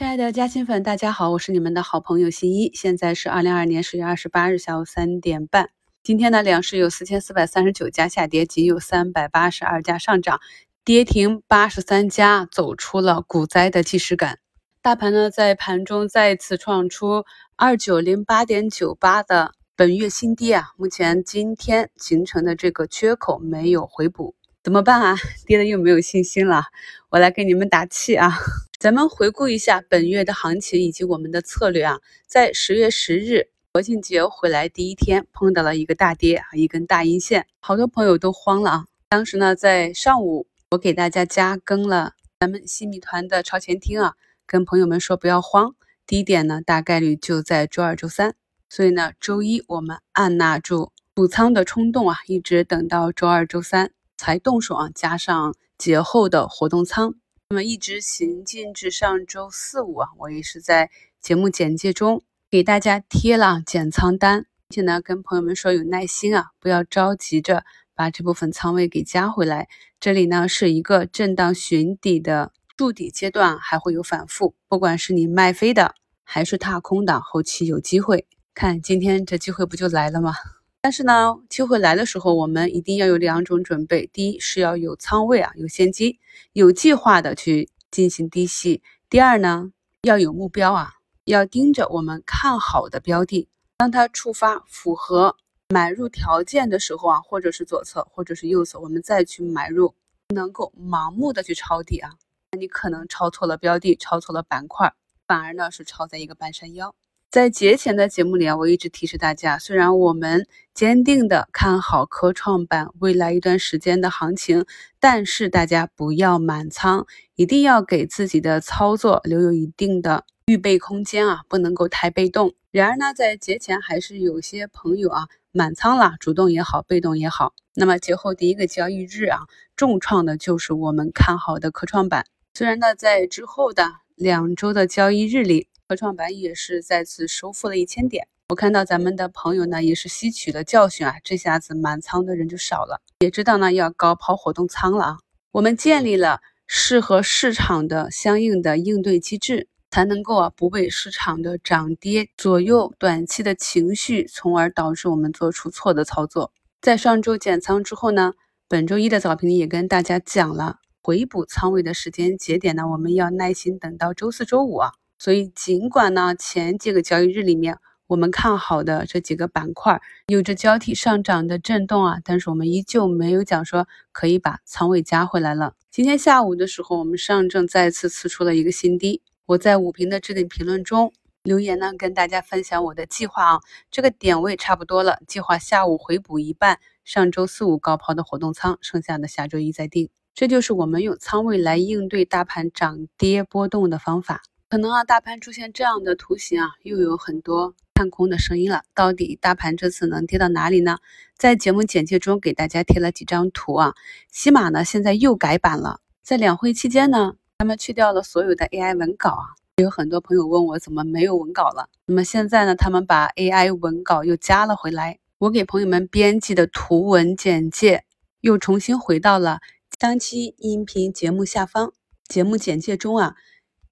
亲爱的嘉兴粉，大家好，我是你们的好朋友新一。现在是二零二二年十月二十八日下午三点半。今天呢，两市有四千四百三十九家下跌，仅有三百八十二家上涨，跌停八十三家，走出了股灾的既视感。大盘呢，在盘中再次创出二九零八点九八的本月新低啊，目前今天形成的这个缺口没有回补。怎么办啊？跌的又没有信心了，我来给你们打气啊！咱们回顾一下本月的行情以及我们的策略啊，在十月十日国庆节回来第一天碰到了一个大跌啊，一根大阴线，好多朋友都慌了啊。当时呢，在上午我给大家加更了咱们新米团的超前听啊，跟朋友们说不要慌，低点呢大概率就在周二、周三，所以呢，周一我们按捺住补仓的冲动啊，一直等到周二、周三。才动手啊，加上节后的活动仓，那么一直行进至上周四五啊，我也是在节目简介中给大家贴了减仓单，并且呢跟朋友们说有耐心啊，不要着急着把这部分仓位给加回来。这里呢是一个震荡寻底的筑底阶段，还会有反复，不管是你卖飞的还是踏空的，后期有机会。看今天这机会不就来了吗？但是呢，机会来的时候，我们一定要有两种准备。第一是要有仓位啊，有现金，有计划的去进行低吸。第二呢，要有目标啊，要盯着我们看好的标的，当它触发符合买入条件的时候啊，或者是左侧，或者是右侧，我们再去买入，不能够盲目的去抄底啊，那你可能抄错了标的，抄错了板块，反而呢是抄在一个半山腰。在节前的节目里啊，我一直提示大家，虽然我们坚定的看好科创板未来一段时间的行情，但是大家不要满仓，一定要给自己的操作留有一定的预备空间啊，不能够太被动。然而呢，在节前还是有些朋友啊满仓了，主动也好，被动也好。那么节后第一个交易日啊，重创的就是我们看好的科创板。虽然呢，在之后的两周的交易日里，科创板也是再次收复了一千点，我看到咱们的朋友呢也是吸取了教训啊，这下子满仓的人就少了，也知道呢要高抛活动仓了啊。我们建立了适合市场的相应的应对机制，才能够啊不被市场的涨跌左右短期的情绪，从而导致我们做出错的操作。在上周减仓之后呢，本周一的早评也跟大家讲了回补仓位的时间节点呢，我们要耐心等到周四周五啊。所以，尽管呢前几个交易日里面我们看好的这几个板块有着交替上涨的震动啊，但是我们依旧没有讲说可以把仓位加回来了。今天下午的时候，我们上证再次刺出了一个新低。我在五评的置顶评论中留言呢，跟大家分享我的计划啊，这个点位差不多了，计划下午回补一半上周四五高抛的活动仓，剩下的下周一再定。这就是我们用仓位来应对大盘涨跌波动的方法。可能啊，大盘出现这样的图形啊，又有很多看空的声音了。到底大盘这次能跌到哪里呢？在节目简介中给大家贴了几张图啊。西马呢现在又改版了，在两会期间呢，他们去掉了所有的 AI 文稿啊。有很多朋友问我怎么没有文稿了。那么现在呢，他们把 AI 文稿又加了回来。我给朋友们编辑的图文简介又重新回到了当期音频节目下方节目简介中啊。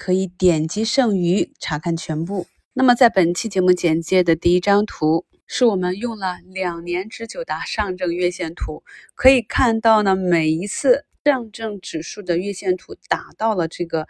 可以点击剩余查看全部。那么，在本期节目简介的第一张图，是我们用了两年之久的上证月线图。可以看到呢，每一次上证指数的月线图打到了这个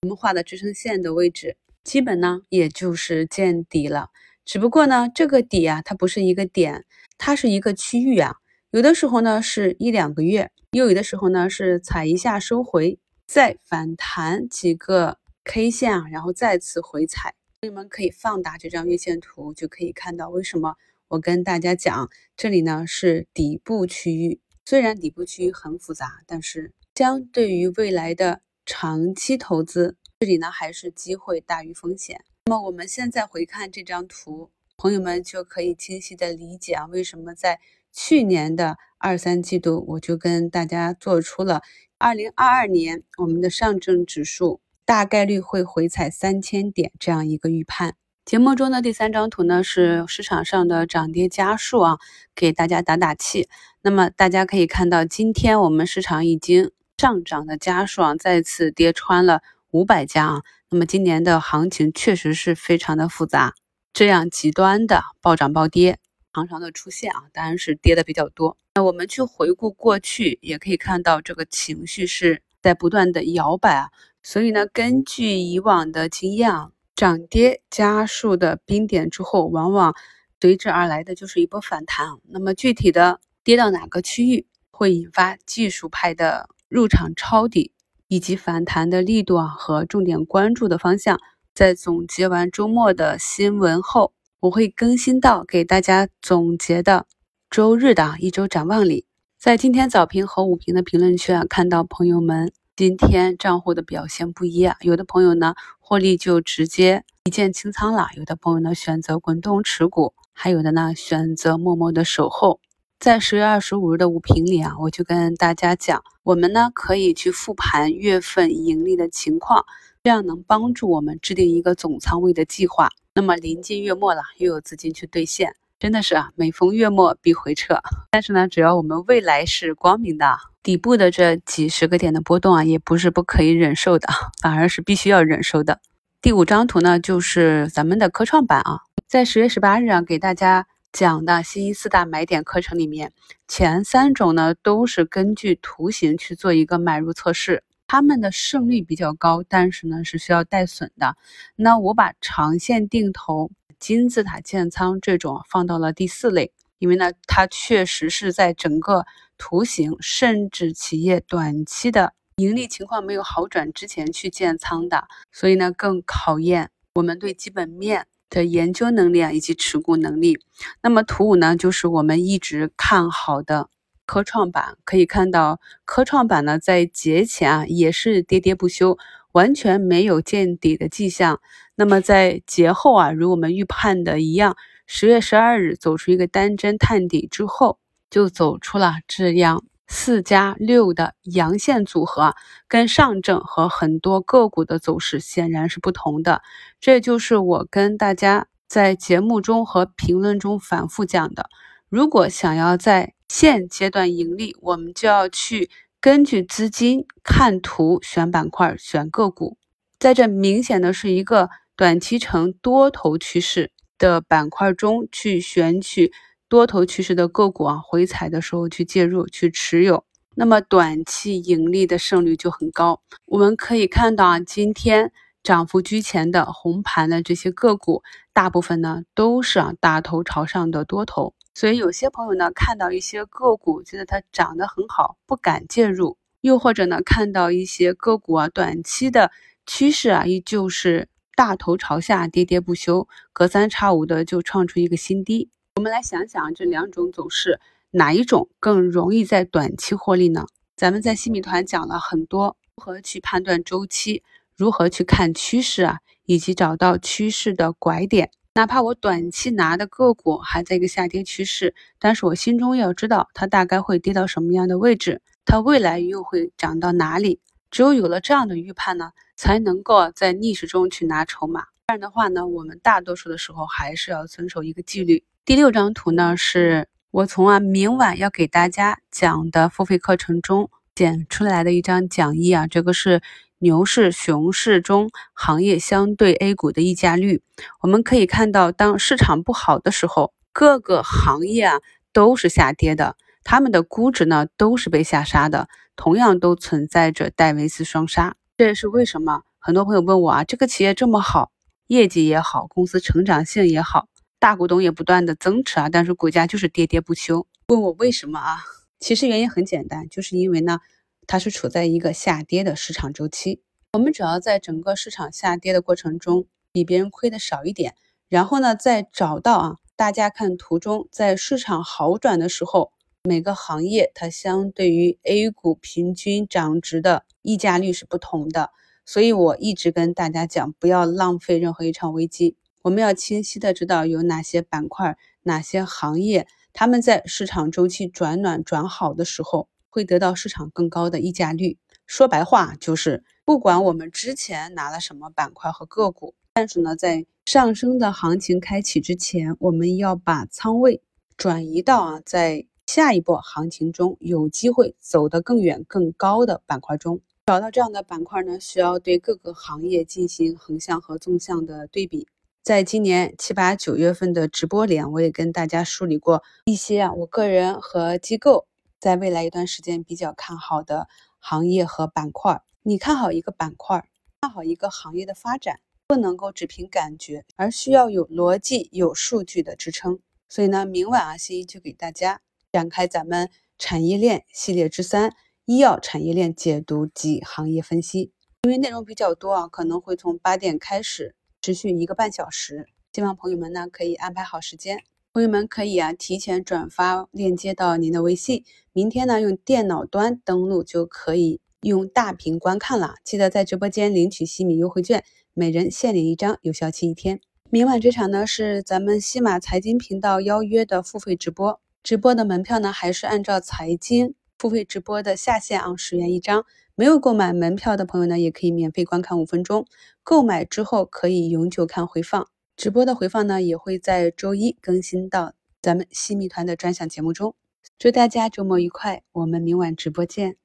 我们画的支撑线的位置，基本呢也就是见底了。只不过呢，这个底啊，它不是一个点，它是一个区域啊。有的时候呢是一两个月，又有的时候呢是踩一下收回，再反弹几个。K 线啊，然后再次回踩，朋友们可以放大这张月线图，就可以看到为什么我跟大家讲，这里呢是底部区域。虽然底部区域很复杂，但是相对于未来的长期投资，这里呢还是机会大于风险。那么我们现在回看这张图，朋友们就可以清晰的理解啊，为什么在去年的二三季度，我就跟大家做出了二零二二年我们的上证指数。大概率会回踩三千点这样一个预判。节目中的第三张图呢，是市场上的涨跌家数啊，给大家打打气。那么大家可以看到，今天我们市场已经上涨的家数啊，再次跌穿了五百家啊。那么今年的行情确实是非常的复杂，这样极端的暴涨暴跌常常的出现啊，当然是跌的比较多。那我们去回顾过去，也可以看到这个情绪是在不断的摇摆啊。所以呢，根据以往的经验啊，涨跌加速的冰点之后，往往随之而来的就是一波反弹。那么具体的跌到哪个区域，会引发技术派的入场抄底。以及反弹的力度啊和重点关注的方向，在总结完周末的新闻后，我会更新到给大家总结的周日的一周展望里。在今天早评和午评的评论区啊，看到朋友们今天账户的表现不一啊，有的朋友呢获利就直接一键清仓了，有的朋友呢选择滚动持股，还有的呢选择默默的守候。在十月二十五日的午评里啊，我就跟大家讲，我们呢可以去复盘月份盈利的情况，这样能帮助我们制定一个总仓位的计划。那么临近月末了，又有资金去兑现，真的是啊，每逢月末必回撤。但是呢，只要我们未来是光明的，底部的这几十个点的波动啊，也不是不可以忍受的，反而是必须要忍受的。第五张图呢，就是咱们的科创板啊，在十月十八日啊，给大家。讲的新一四大买点课程里面，前三种呢都是根据图形去做一个买入测试，他们的胜率比较高，但是呢是需要带损的。那我把长线定投、金字塔建仓这种放到了第四类，因为呢它确实是在整个图形甚至企业短期的盈利情况没有好转之前去建仓的，所以呢更考验我们对基本面。的研究能力啊，以及持股能力。那么图五呢，就是我们一直看好的科创板。可以看到，科创板呢在节前啊也是跌跌不休，完全没有见底的迹象。那么在节后啊，如我们预判的一样，十月十二日走出一个单针探底之后，就走出了这样。四加六的阳线组合，跟上证和很多个股的走势显然是不同的。这就是我跟大家在节目中和评论中反复讲的。如果想要在现阶段盈利，我们就要去根据资金看图、选板块、选个股，在这明显的是一个短期呈多头趋势的板块中去选取。多头趋势的个股啊，回踩的时候去介入去持有，那么短期盈利的胜率就很高。我们可以看到啊，今天涨幅居前的红盘的这些个股，大部分呢都是啊大头朝上的多头。所以有些朋友呢看到一些个股觉得它涨得很好，不敢介入；又或者呢看到一些个股啊短期的趋势啊依旧是大头朝下，跌跌不休，隔三差五的就创出一个新低。我们来想想这两种走势，哪一种更容易在短期获利呢？咱们在新米团讲了很多如何去判断周期，如何去看趋势啊，以及找到趋势的拐点。哪怕我短期拿的个股还在一个下跌趋势，但是我心中要知道它大概会跌到什么样的位置，它未来又会涨到哪里。只有有了这样的预判呢，才能够在逆势中去拿筹码。不然的话呢，我们大多数的时候还是要遵守一个纪律。第六张图呢，是我从啊明晚要给大家讲的付费课程中剪出来的一张讲义啊。这个是牛市、熊市中行业相对 A 股的溢价率。我们可以看到，当市场不好的时候，各个行业啊都是下跌的，他们的估值呢都是被下杀的，同样都存在着戴维斯双杀。这也是为什么很多朋友问我啊，这个企业这么好，业绩也好，公司成长性也好。大股东也不断的增持啊，但是股价就是跌跌不休。问我为什么啊？其实原因很简单，就是因为呢，它是处在一个下跌的市场周期。我们只要在整个市场下跌的过程中，比别人亏的少一点，然后呢，再找到啊，大家看图中，在市场好转的时候，每个行业它相对于 A 股平均涨值的溢价率是不同的。所以我一直跟大家讲，不要浪费任何一场危机。我们要清晰的知道有哪些板块、哪些行业，他们在市场周期转暖转好的时候，会得到市场更高的溢价率。说白话就是，不管我们之前拿了什么板块和个股，但是呢，在上升的行情开启之前，我们要把仓位转移到啊，在下一波行情中有机会走得更远、更高的板块中。找到这样的板块呢，需要对各个行业进行横向和纵向的对比。在今年七八九月份的直播里啊，我也跟大家梳理过一些啊，我个人和机构在未来一段时间比较看好的行业和板块。你看好一个板块，看好一个行业的发展，不能够只凭感觉，而需要有逻辑、有数据的支撑。所以呢，明晚啊，新一就给大家展开咱们产业链系列之三。医药产业链解读及行业分析，因为内容比较多啊，可能会从八点开始，持续一个半小时。希望朋友们呢可以安排好时间，朋友们可以啊提前转发链接到您的微信，明天呢用电脑端登录就可以用大屏观看了。记得在直播间领取西米优惠券，每人限领一张，有效期一天。明晚这场呢是咱们西马财经频道邀约的付费直播，直播的门票呢还是按照财经。付费直播的下限啊，十元一张。没有购买门票的朋友呢，也可以免费观看五分钟。购买之后可以永久看回放。直播的回放呢，也会在周一更新到咱们西米团的专享节目中。祝大家周末愉快，我们明晚直播见。